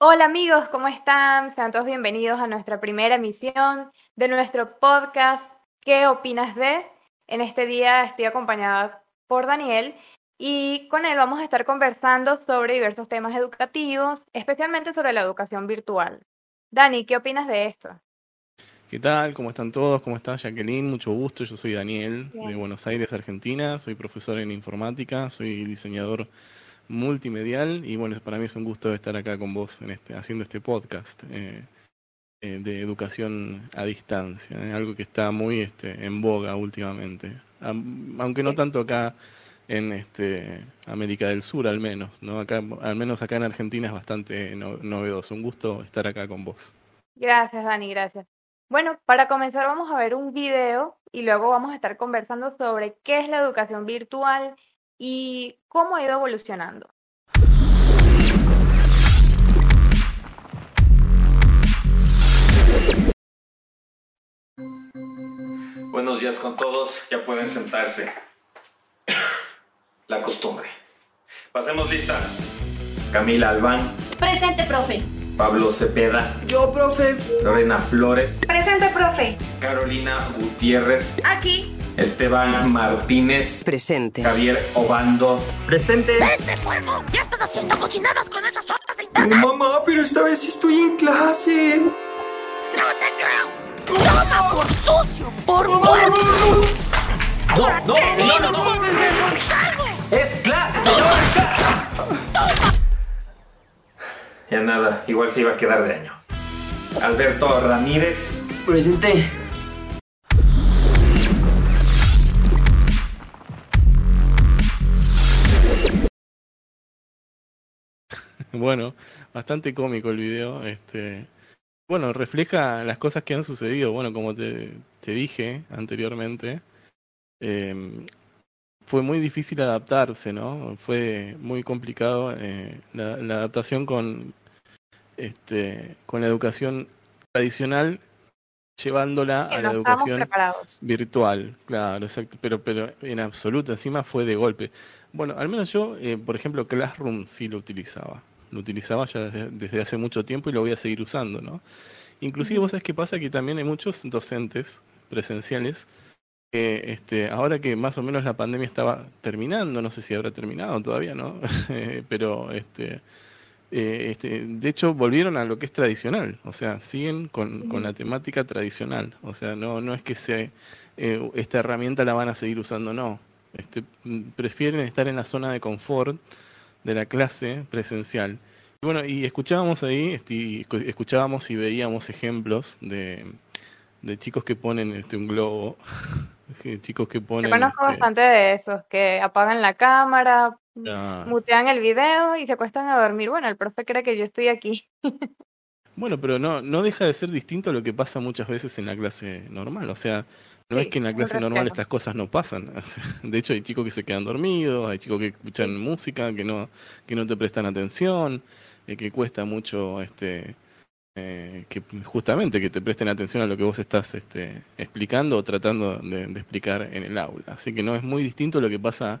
Hola amigos, ¿cómo están? Sean todos bienvenidos a nuestra primera emisión de nuestro podcast ¿Qué opinas de? En este día estoy acompañada por Daniel y con él vamos a estar conversando sobre diversos temas educativos, especialmente sobre la educación virtual. Dani, ¿qué opinas de esto? ¿Qué tal? ¿Cómo están todos? ¿Cómo está Jacqueline? Mucho gusto. Yo soy Daniel de Buenos Aires, Argentina. Soy profesor en informática, soy diseñador multimedial y bueno, para mí es un gusto estar acá con vos en este, haciendo este podcast eh, eh, de educación a distancia, eh, algo que está muy este, en boga últimamente, aunque no tanto acá en este, América del Sur al menos, ¿no? Acá, al menos acá en Argentina es bastante novedoso. Un gusto estar acá con vos. Gracias, Dani, gracias. Bueno, para comenzar vamos a ver un video y luego vamos a estar conversando sobre qué es la educación virtual y cómo ha ido evolucionando. Buenos días con todos, ya pueden sentarse. La costumbre. Pasemos lista. Camila Albán. Presente, profe. Pablo Cepeda. Yo, profe. Lorena Flores. Presente, profe. Carolina Gutiérrez. Aquí. Esteban Martínez. Presente. Javier Obando. Presente. ¡Este fuego! ¡Ya estás haciendo cochinadas con esas hojas de internet! mamá, pero esta vez estoy en clase. ¡No te creo! ¡Toma por sucio! ¡Por no, no, no, no, señor, no, no. ¡Es clase, señor! Ya nada, igual se iba a quedar de año. Alberto Ramírez. Presente. Bueno, bastante cómico el video. Este, bueno, refleja las cosas que han sucedido. Bueno, como te, te dije anteriormente, eh, fue muy difícil adaptarse, ¿no? Fue muy complicado eh, la, la, adaptación con, este, con la educación tradicional llevándola a la educación virtual, claro, exacto, pero, pero en absoluto, encima fue de golpe. Bueno, al menos yo, eh, por ejemplo, Classroom sí lo utilizaba lo utilizaba ya desde, hace mucho tiempo y lo voy a seguir usando, ¿no? Inclusive vos sabés qué pasa que también hay muchos docentes presenciales que este, ahora que más o menos la pandemia estaba terminando, no sé si habrá terminado todavía, ¿no? Pero este, eh, este, de hecho volvieron a lo que es tradicional, o sea, siguen con, con la temática tradicional, o sea, no, no es que se, eh, esta herramienta la van a seguir usando, no, este, prefieren estar en la zona de confort de la clase presencial. Y bueno, y escuchábamos ahí, este, escuchábamos y veíamos ejemplos de, de chicos que ponen este un globo, chicos que ponen... Yo conozco este, bastante de esos, que apagan la cámara, mutean el video y se acuestan a dormir. Bueno, el profe cree que yo estoy aquí. Bueno, pero no, no deja de ser distinto a lo que pasa muchas veces en la clase normal. O sea, no es que en la clase normal estas cosas no pasan. De hecho, hay chicos que se quedan dormidos, hay chicos que escuchan música, que no, que no te prestan atención, eh, que cuesta mucho este eh, que justamente que te presten atención a lo que vos estás este, explicando o tratando de, explicar en el aula. Así que no es muy distinto lo que pasa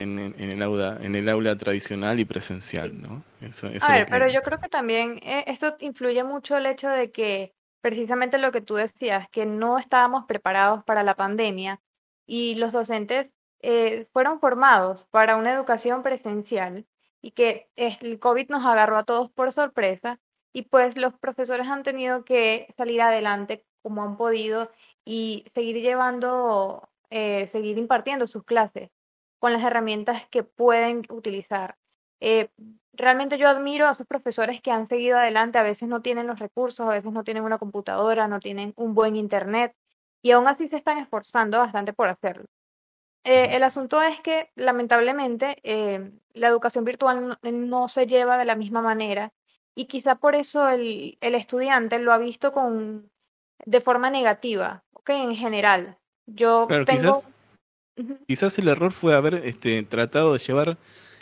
en, en, el aula en el aula tradicional y presencial, ¿no? Eso, a ver, pero yo creo que también eh, esto influye mucho el hecho de que precisamente lo que tú decías, que no estábamos preparados para la pandemia y los docentes eh, fueron formados para una educación presencial y que el COVID nos agarró a todos por sorpresa y pues los profesores han tenido que salir adelante como han podido y seguir llevando, eh, seguir impartiendo sus clases con las herramientas que pueden utilizar. Eh, realmente yo admiro a esos profesores que han seguido adelante, a veces no tienen los recursos, a veces no tienen una computadora, no tienen un buen internet y aún así se están esforzando bastante por hacerlo. Eh, el asunto es que lamentablemente eh, la educación virtual no, se lleva de la misma manera y quizá por eso el, el estudiante lo ha visto con, de forma negativa, ¿ok? En general. Yo tengo... Quizás, quizás el error fue haber este, tratado de llevar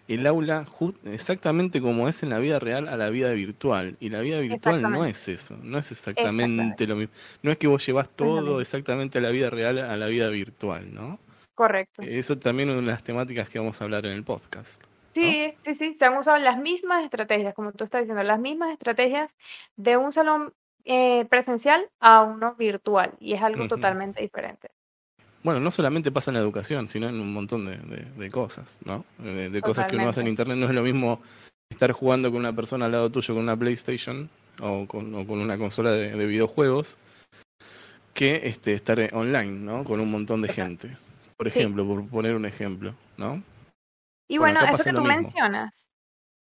el aula exactamente como es en la vida real a la vida virtual. Y la vida virtual no es eso, no es exactamente lo mismo. No es que vos llevas todo exactamente a la vida real a la vida virtual, ¿no? Correcto. Eso también es una de las temáticas que vamos a hablar en el podcast. Sí, sí, sí, se han usado las mismas estrategias, como tú estás diciendo, las mismas estrategias de un salón eh, presencial a uno virtual, y es algo totalmente diferente. Bueno, no solamente pasa en la educación, sino en un montón de, de- de cosas, ¿no? De, de cosas que uno hace en internet. No es lo mismo estar jugando con una persona al lado tuyo con una PlayStation o con, o con una consola de, de videojuegos que este, estar online, ¿no? Con un montón de gente. Por Sí. ejemplo, por poner un ejemplo, ¿no? Y Bueno, eso que tú mismo. mencionas,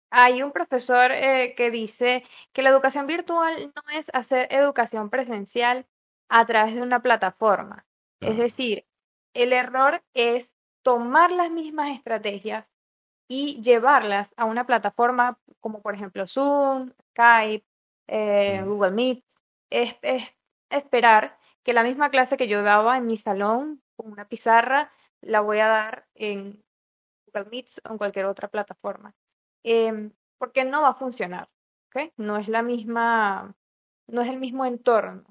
hay un profesor eh, que dice que la educación virtual no es hacer educación presencial a través de una plataforma. Es decir, el error es tomar las mismas estrategias y llevarlas a una plataforma como por ejemplo Zoom, Skype, eh. Google Meet. Es, es esperar que la misma clase que yo daba en mi salón con una pizarra la voy a dar en Google Meets o en cualquier otra plataforma. Em, porque no va a funcionar. No es la misma, no es el mismo entorno.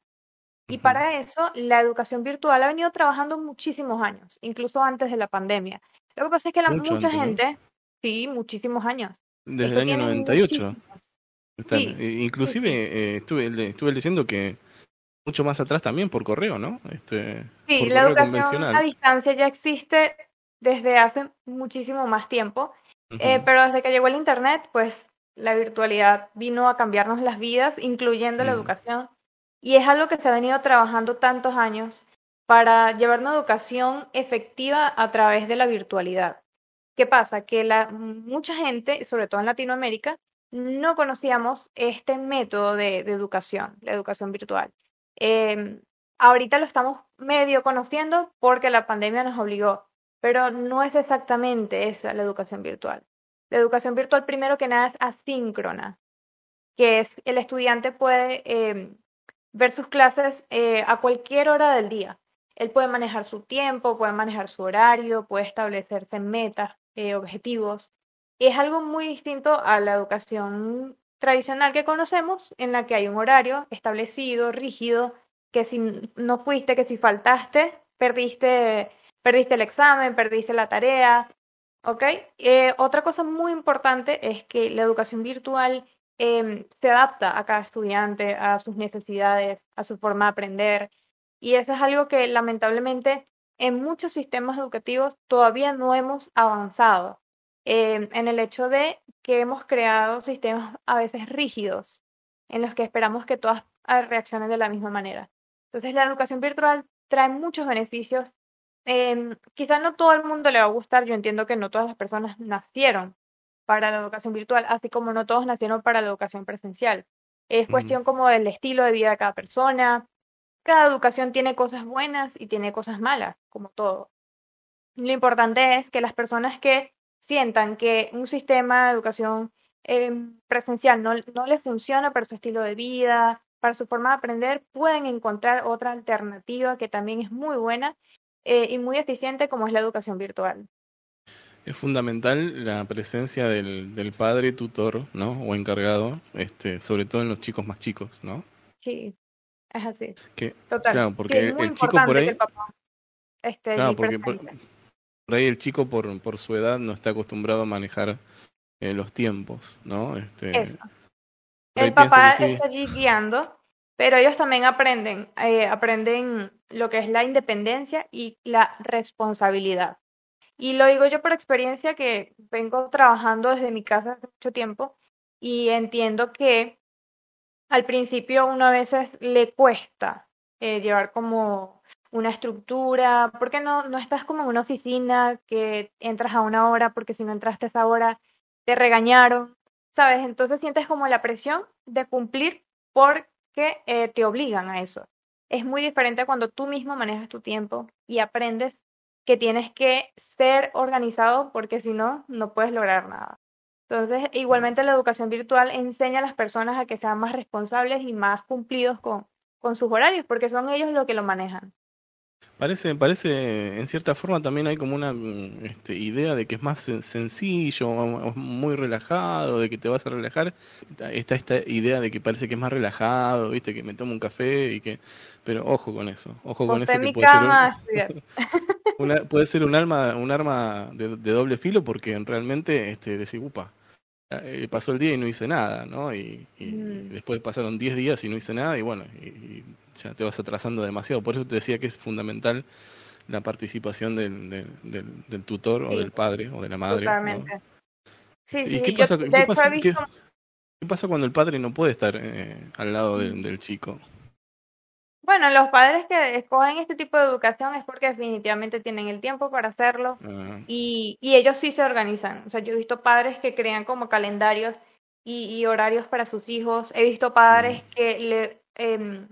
Y para eso, la educación virtual ha venido trabajando muchísimos años, incluso antes de la pandemia. Lo que pasa es que la, Mucho mucha antes, ¿no? gente, sí, muchísimos años. Desde Esto el año tiene 98. muchísimos. Están, Sí, sí, inclusive sí. eh, estuve, estuve leyendo que mucho más atrás también por correo, ¿no? Este, Sí, por la educación a distancia ya existe desde hace muchísimo más tiempo, eh, pero desde que llegó el Internet, pues la virtualidad vino a cambiarnos las vidas, incluyendo la Mm. educación, y es algo que se ha venido trabajando tantos años para llevar una educación efectiva a través de la virtualidad. ¿Qué pasa? Que la, mucha gente, sobre todo en Latinoamérica, no conocíamos este método de, educación, la educación virtual. Eh, ahorita lo estamos medio conociendo porque la pandemia nos obligó, pero no es exactamente esa la educación virtual. La educación virtual, primero que nada, es asíncrona, que es el estudiante puede eh, ver sus clases eh, a cualquier hora del día. Él puede manejar su tiempo, puede manejar su horario, puede establecerse metas, eh, objetivos. Es algo muy distinto a la educación tradicional que conocemos, en la que hay un horario establecido, rígido, que si no fuiste, que si faltaste, perdiste, perdiste el examen, perdiste la tarea. ¿Ok? Eh, otra cosa muy importante es que la educación virtual eh, se adapta a cada estudiante, a sus necesidades, a su forma de aprender. Y eso es algo que lamentablemente en muchos sistemas educativos todavía no hemos avanzado. Eh, en el hecho de que hemos creado sistemas a veces rígidos, en los que esperamos que todas reaccionen de la misma manera. Entonces, la educación virtual trae muchos beneficios. Eh, quizás no todo el mundo le va a gustar, yo entiendo que no todas las personas nacieron para la educación virtual, así como no todos nacieron para la educación presencial. Es Ujú. cuestión como del estilo de vida de cada persona. Cada educación tiene cosas buenas y tiene cosas malas, como todo. Lo importante es que las personas que sientan que un sistema de educación eh, presencial no, no les funciona para su estilo de vida, para su forma de aprender, pueden encontrar otra alternativa que también es muy buena eh, y muy eficiente como es la educación virtual. Es fundamental la presencia del, del padre tutor, ¿no? O encargado, este, sobre todo en los chicos más chicos, ¿no? Sí, es así. Que, Total. claro, Sí, porque es muy el chico por ahí, que el papá esté claro, porque por, por ahí el chico por, por su edad no está acostumbrado a manejar eh, los tiempos, ¿no? Este, Eso. El papá sí. está allí guiando, pero ellos también aprenden, eh, aprenden lo que es la independencia y la responsabilidad. Y lo digo yo por experiencia que vengo trabajando desde mi casa hace mucho tiempo y entiendo que al principio uno a veces le cuesta eh, llevar como una estructura, porque no, no estás como en una oficina que entras a una hora, porque si no entraste a esa hora te regañaron, ¿sabes? Entonces sientes como la presión de cumplir porque eh, te obligan a eso. Es muy diferente cuando tú mismo manejas tu tiempo y aprendes que tienes que ser organizado porque si no, no puedes lograr nada. Entonces, igualmente la educación virtual enseña a las personas a que sean más responsables y más cumplidos con, con sus horarios, porque son ellos los que lo manejan. Parece, parece, en cierta forma también hay como una mm, este, idea de que es más sen- sencillo, muy relajado, de que te vas a relajar. Está esta idea de que parece que es más relajado, viste, que me tomo un café y que... Pero ojo con eso, ojo con eso que mi puede ser un- cama. una- puede ser un arma, un arma de, de doble filo porque realmente este, decís, upa, eh, pasó el día y no hice nada, ¿no? Y, y Mm. después pasaron 10 días y no hice nada y bueno, y, y ya te vas atrasando demasiado. Por eso te decía que es fundamental la participación del, del, del- del tutor o del padre o de la madre. ¿no? Totalmente. Sí, ¿Y qué pasa- de qué hecho pasa- he visto, ¿Qué pasa cuando el padre no puede estar eh, al lado del chico? Bueno, los padres que escogen este tipo de educación es porque definitivamente tienen el tiempo para hacerlo y, y ellos sí se organizan. O sea, yo he visto padres que crean como calendarios y, y horarios para sus hijos. He visto padres que le em,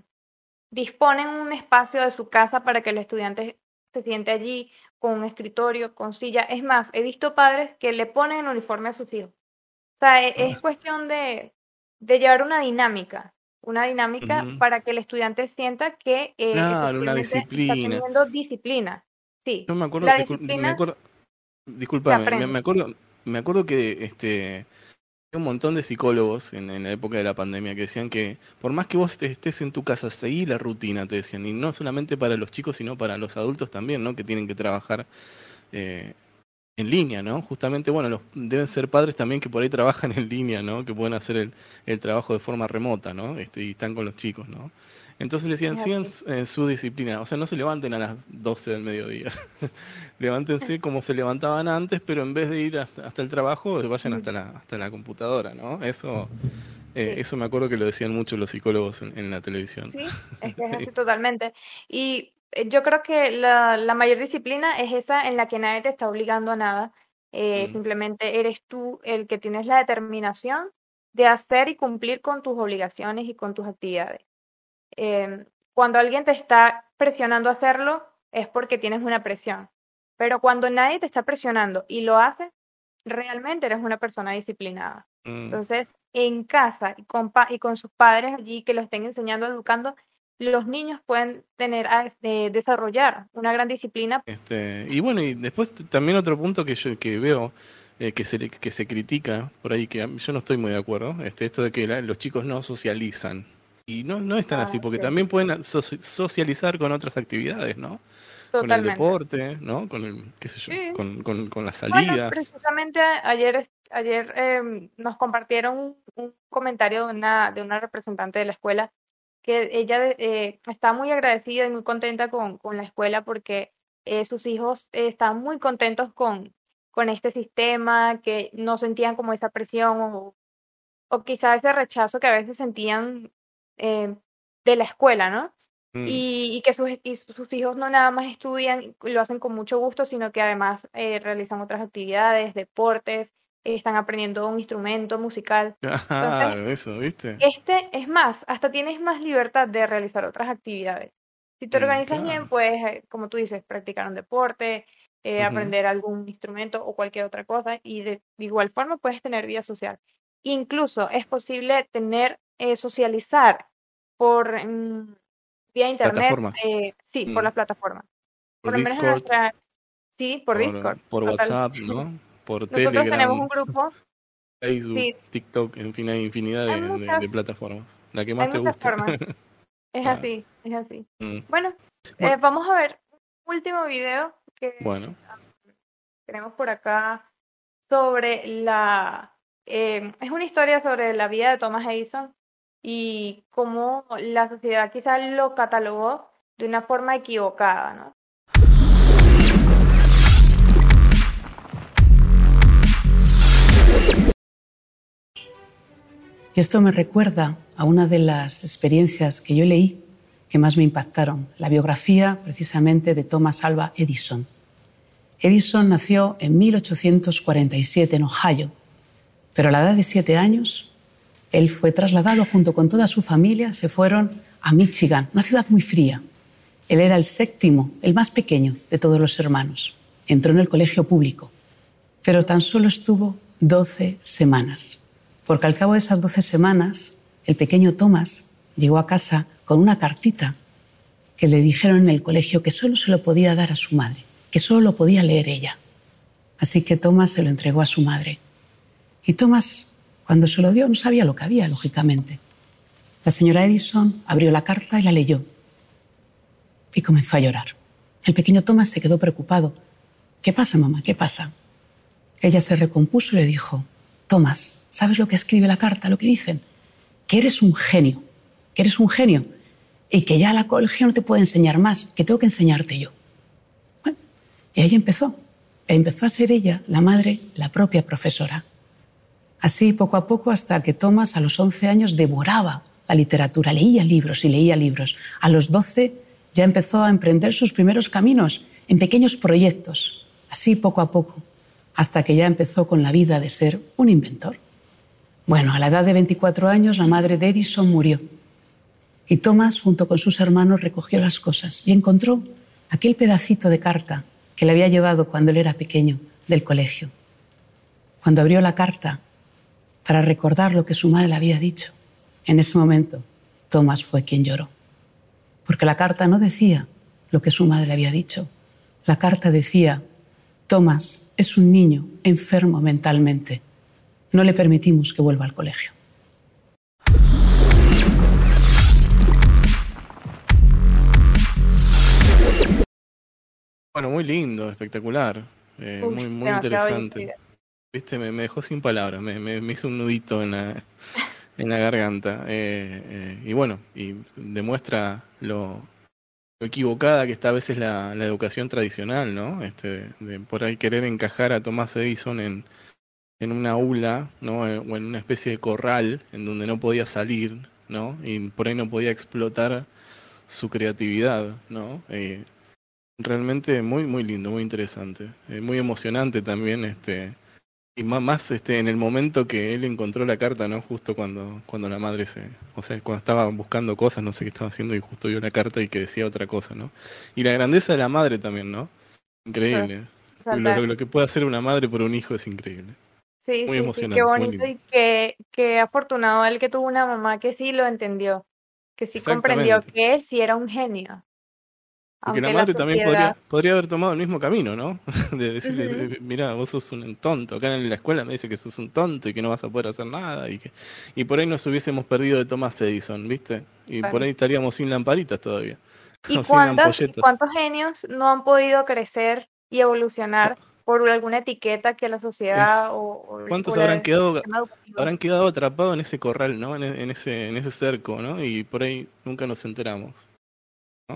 disponen un espacio de su casa para que el estudiante se siente allí con un escritorio, con silla. Es más, he visto padres que le ponen el uniforme a sus hijos. O sea, e- es cuestión de, de llevar una dinámica, una dinámica para que el estudiante sienta que eh, Claro, una efectivamente está disciplina. teniendo disciplina. Sí, Yo me acuerdo, la discul- me disciplina acuerdo, disculpame, me, acuerdo, me acuerdo que este un montón de psicólogos en, en la época de la pandemia que decían que por más que vos te- estés en tu casa, seguí la rutina, te decían, y no solamente para los chicos, sino para los adultos también, ¿no? Que tienen que trabajar eh, en línea, ¿no? Justamente, bueno, los, deben ser padres también que por ahí trabajan en línea, ¿no? Que pueden hacer el, el trabajo de forma remota, ¿no? Este, y están con los chicos, ¿no? Entonces le decían, sigan su, eh, su disciplina, o sea, no se levanten a las 12 del mediodía. Levántense como se levantaban antes, pero en vez de ir hasta, hasta el trabajo, vayan hasta la, hasta la computadora, ¿no? Eso, eh, eso me acuerdo que lo decían mucho los psicólogos en, en la televisión. Sí, es que es así totalmente. Y yo creo que la, la mayor disciplina es esa en la que nadie te está obligando a nada. Eh, Mm. simplemente eres tú el que tienes la determinación de hacer y cumplir con tus obligaciones y con tus actividades. Eh, cuando alguien te está presionando a hacerlo, es porque tienes una presión. Pero cuando nadie te está presionando y lo haces, realmente eres una persona disciplinada. Mm. Entonces, en casa y con, pa- y con sus padres allí que lo estén enseñando, educando, los niños pueden tener, a- de- desarrollar una gran disciplina. Este, y bueno, y después también otro punto que yo que veo eh, que se que se critica por ahí que yo no estoy muy de acuerdo, este esto de que la- los chicos no socializan. Y no no es tan Ah, así porque sí. también pueden a- soci- socializar con otras actividades, ¿no? Con el deporte, ¿no? Con el qué sé yo, Sí. con, con, con las Bueno, salidas. precisamente ayer, ayer em, nos compartieron un, un comentario de una, de una representante de la escuela que ella eh, está muy agradecida y muy contenta con, con la escuela porque eh, sus hijos eh, están muy contentos con, con este sistema, que no sentían como esa presión o, o quizá ese rechazo que a veces sentían eh, de la escuela, ¿no? Mm. Y, y que sus, y sus hijos no nada más estudian, y lo hacen con mucho gusto, sino que además eh, realizan otras actividades, deportes, están aprendiendo un instrumento musical. Claro, eso, ¿viste? Este es más, hasta tienes más libertad de realizar otras actividades. Si te organizas bien, puedes, eh, como tú dices, practicar un deporte, eh, aprender algún instrumento o cualquier otra cosa, y de igual forma puedes tener vida social. Incluso es posible tener, eh, socializar por mm, vía internet, Plataformas. eh, sí, por Mm. las plataformas. Por Por lo menos nuestra, sí, por Discord. por. WhatsApp, ¿no? Por Nosotros tenemos un grupo, Facebook, sí, TikTok, en fin, hay infinidad hay de, de- de muchas, plataformas. La que más hay te muchas formas. Es Ah, así, es así. mm. Bueno, eh, Bueno, vamos a ver un último video que bueno, tenemos por acá sobre la... eh, es una historia sobre la vida de Thomas Edison y cómo la sociedad quizás lo catalogó de una forma equivocada, ¿no? Y esto me recuerda a una de las experiencias que yo leí que más me impactaron, la biografía precisamente de Thomas Alva Edison. Edison nació en 1847 en Ohio, pero a la edad de siete años él fue trasladado junto con toda su familia, se fueron a Michigan, una ciudad muy fría. Él era el séptimo, el más pequeño de todos los hermanos. Entró en el colegio público, pero tan solo estuvo 12 semanas, porque al cabo de esas 12 semanas el pequeño Thomas llegó a casa con una cartita que le dijeron en el colegio que solo se lo podía dar a su madre, que solo lo podía leer ella. Así que Thomas se lo entregó a su madre. Y Thomas, cuando se lo dio, no sabía lo que había, lógicamente. La señora Edison abrió la carta y la leyó. Y comenzó a llorar. El pequeño Tomás se quedó preocupado. ¿Qué pasa, mamá? ¿Qué pasa? Ella se recompuso y le dijo, Tomás, ¿sabes lo que escribe la carta? Lo que dicen, que eres un genio, que eres un genio y que ya la colegio no te puede enseñar más, que tengo que enseñarte yo. Bueno, y ahí empezó. Empezó a ser ella, la madre, la propia profesora. Así, poco a poco, hasta que Tomás a los 11 años devoraba la literatura, leía libros y leía libros. A los 12 ya empezó a emprender sus primeros caminos en pequeños proyectos, así poco a poco, hasta que ya empezó con la vida de ser un inventor. Bueno, a la edad de 24 años la madre de Edison murió y Thomas, junto con sus hermanos, recogió las cosas y encontró aquel pedacito de carta que le había llevado cuando él era pequeño del colegio. Cuando abrió la carta para recordar lo que su madre le había dicho, en ese momento Thomas fue quien lloró. Porque la carta no decía lo que su madre le había dicho. La carta decía, Thomas es un niño enfermo mentalmente. No le permitimos que vuelva al colegio. Bueno, muy lindo, espectacular, eh, muy, muy interesante. Viste, me, me dejó sin palabras, me, me, me hizo un nudito en la, en la garganta. Eh, eh, y bueno, y demuestra lo, lo equivocada que está a veces la, la educación tradicional, ¿no? Este, de por ahí querer encajar a Thomas Edison en, en una aula, ¿no? O en una especie de corral en donde no podía salir, ¿no? Y por ahí no podía explotar su creatividad, ¿no? Eh, realmente muy, muy lindo, muy interesante, eh, muy emocionante también, este, y más, más este, en el momento que él encontró la carta, ¿no? Justo cuando, cuando la madre se, o sea, cuando estaba buscando cosas, no sé qué estaba haciendo y justo vio la carta y que decía otra cosa, ¿no? Y la grandeza de la madre también, ¿no? Increíble. Lo, lo- lo que puede hacer una madre por un hijo es increíble. Sí, Muy sí, qué bonito y qué, qué afortunado él que tuvo una mamá que sí lo entendió, que sí comprendió que él sí era un genio. Porque la la madre también podría, haber tomado el mismo camino, ¿no? De decirle. "Eh, mira, vos sos un tonto, acá en la escuela me dice que sos un tonto y que no vas a poder hacer nada y que y por ahí nos hubiésemos perdido de Thomas Edison, ¿viste? Y por ahí estaríamos sin lamparitas todavía. ¿y cuántos genios no han podido crecer y evolucionar por alguna etiqueta que la sociedad o, o- ¿Cuántos habrán quedado habrán quedado atrapados en ese corral, ¿no? En, en ese en ese cerco, ¿no? Y por ahí nunca nos enteramos.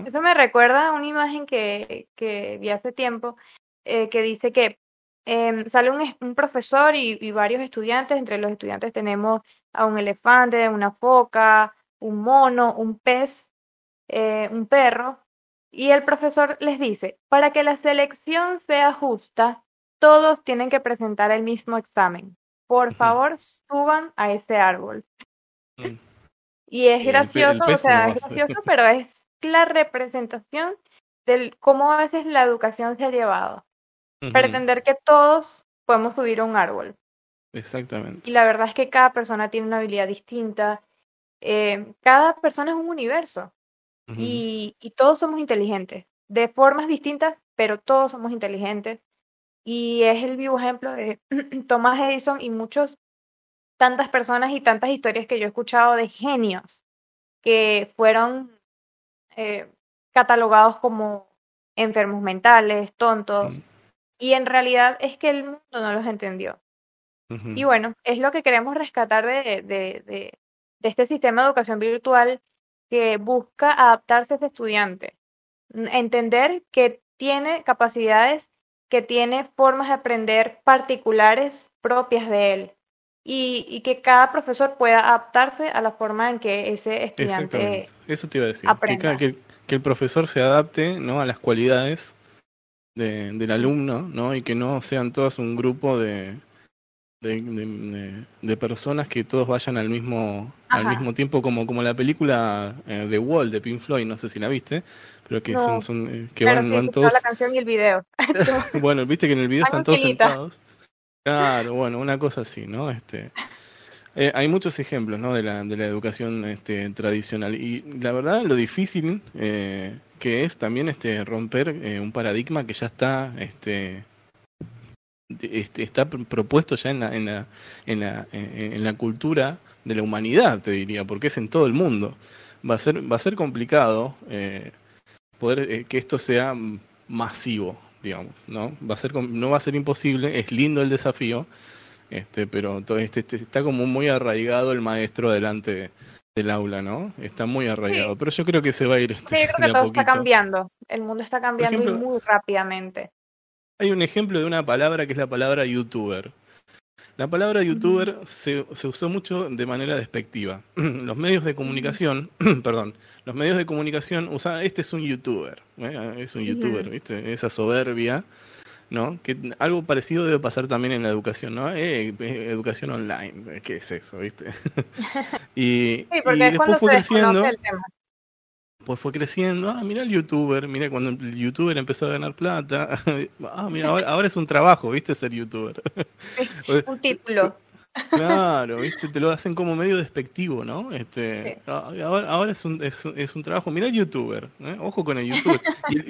Eso me recuerda a una imagen que, que vi hace tiempo eh, que dice que em, sale un, un profesor y, y varios estudiantes. Entre los estudiantes tenemos a un elefante, una foca, un mono, un pez, eh, un perro. Y el profesor les dice, para que la selección sea justa, todos tienen que presentar el mismo examen. Por favor, suban a ese árbol. Mm. Y es el el gracioso, o sea, es gracioso, pero es la representación del cómo a veces la educación se ha llevado. Pretender que todos podemos subir a un árbol. Exactamente. Y la verdad es que cada persona tiene una habilidad distinta. eh, cada persona es un universo Y, y todos somos inteligentes, de formas distintas, pero todos somos inteligentes. Y es el vivo ejemplo de Thomas Edison y muchos, tantas personas y tantas historias que yo he escuchado de genios que fueron eh, catalogados como enfermos mentales, tontos, Mm. y en realidad es que el mundo no los entendió. Y bueno, es lo que queremos rescatar de, de, de, de este sistema de educación virtual que busca adaptarse a ese estudiante, entender que tiene capacidades, que tiene formas de aprender particulares propias de él y, y que cada profesor pueda adaptarse a la forma en que ese estudiante Exactamente. Eso te iba a decir. Que, aprenda. que, que el profesor se adapte, ¿no? A las cualidades de, del alumno, ¿no? Y que no sean todos un grupo de, de, de- personas que todos vayan al mismo al mismo tiempo como como la película eh, The Wall de Pink Floyd, no sé si la viste, pero que No, son, son eh, que van sí van todos la canción y el video. bueno, viste que en el video están todos sentados. Claro, bueno, una cosa así, ¿no? Este, eh, hay muchos ejemplos, ¿no? De la, de la educación este, tradicional y la verdad lo difícil eh, que es también este romper eh, un paradigma que ya está este, este está pr- propuesto ya en la, en la, en la, en, la cultura de la humanidad, te diría, porque es en todo el mundo. Va a ser, va a ser complicado eh, poder eh, que esto sea masivo, digamos, ¿no? Va a ser, no va a ser imposible, es lindo el desafío, este, pero todo este, este, está como muy arraigado el maestro delante del aula, ¿no? Está muy arraigado, pero yo creo que se va a ir. Este, sí, yo creo que todo está cambiando, el mundo está cambiando muy rápidamente. Hay un ejemplo de una palabra que es la palabra youtuber. La palabra youtuber se, se, usó mucho de manera despectiva. Los medios de comunicación, perdón, los medios de comunicación usaban, este es un youtuber, ¿eh? es un youtuber, ¿viste? Esa soberbia, ¿no? Que algo parecido debe pasar también en la educación, ¿no? Eh, eh, educación online, ¿qué es eso, viste? y, sí, porque y después fue creciendo. El tema pues fue creciendo, ah, mira el youtuber, mira cuando el youtuber empezó a ganar plata, ah, mira, ahora, es un trabajo, ¿viste? Ser youtuber. un título. Claro, ¿viste? Te lo hacen como medio despectivo, ¿no? Este, ah, ahora, ahora es, un, es, es, un trabajo. Mira el youtuber, ¿eh? ojo con el youtuber.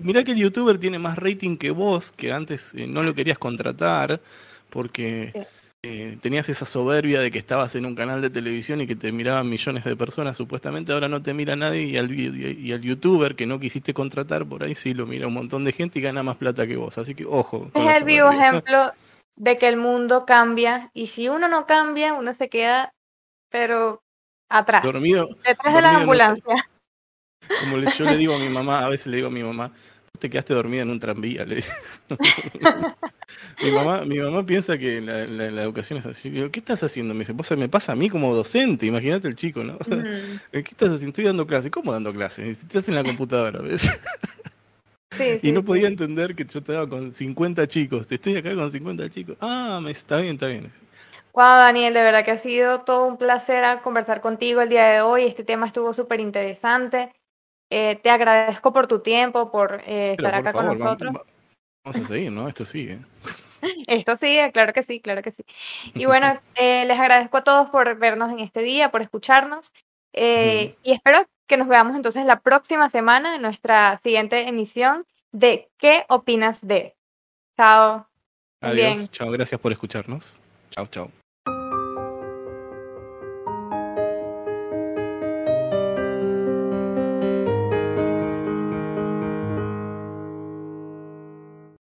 Mira que el youtuber tiene más rating que vos, que antes eh, no lo querías contratar, porque... Eh, tenías esa soberbia de que estabas en un canal de televisión y que te miraban millones de personas, supuestamente ahora no te mira nadie y al, y al youtuber que no quisiste contratar por ahí sí lo mira un montón de gente y gana más plata que vos, así que ojo. es el vivo ejemplo de que el mundo cambia y si uno no cambia, uno se queda, pero atrás, dormido, detrás de la ambulancia. como yo le digo a mi mamá, a veces le digo a mi mamá, te quedaste dormida en un tranvía, le mi mamá, mi mamá piensa que la, la, educación es así. ¿qué estás haciendo? Me dice, vos me pasa a mí como docente, imagínate el chico, ¿no? ¿Qué estás haciendo? Estoy dando clases. ¿Cómo dando clases? Estás en la computadora, ¿ves? y no podía entender que yo estaba con 50 chicos. Estoy acá con 50 chicos. Ah, me, está bien, está bien. Wow, Daniel, de verdad que ha sido todo un placer conversar contigo el día de hoy. Este tema estuvo súper interesante. Eh, te agradezco por tu tiempo, por eh, estar acá con nosotros. Vamos, a seguir, ¿no? Esto sigue. Esto sigue, claro que sí, claro que sí. Y bueno, eh, les agradezco a todos por vernos en este día, por escucharnos. y espero que nos veamos entonces la próxima semana en nuestra siguiente emisión de ¿Qué opinas de? Chao. Adiós, chao, gracias por escucharnos. Chao, chao.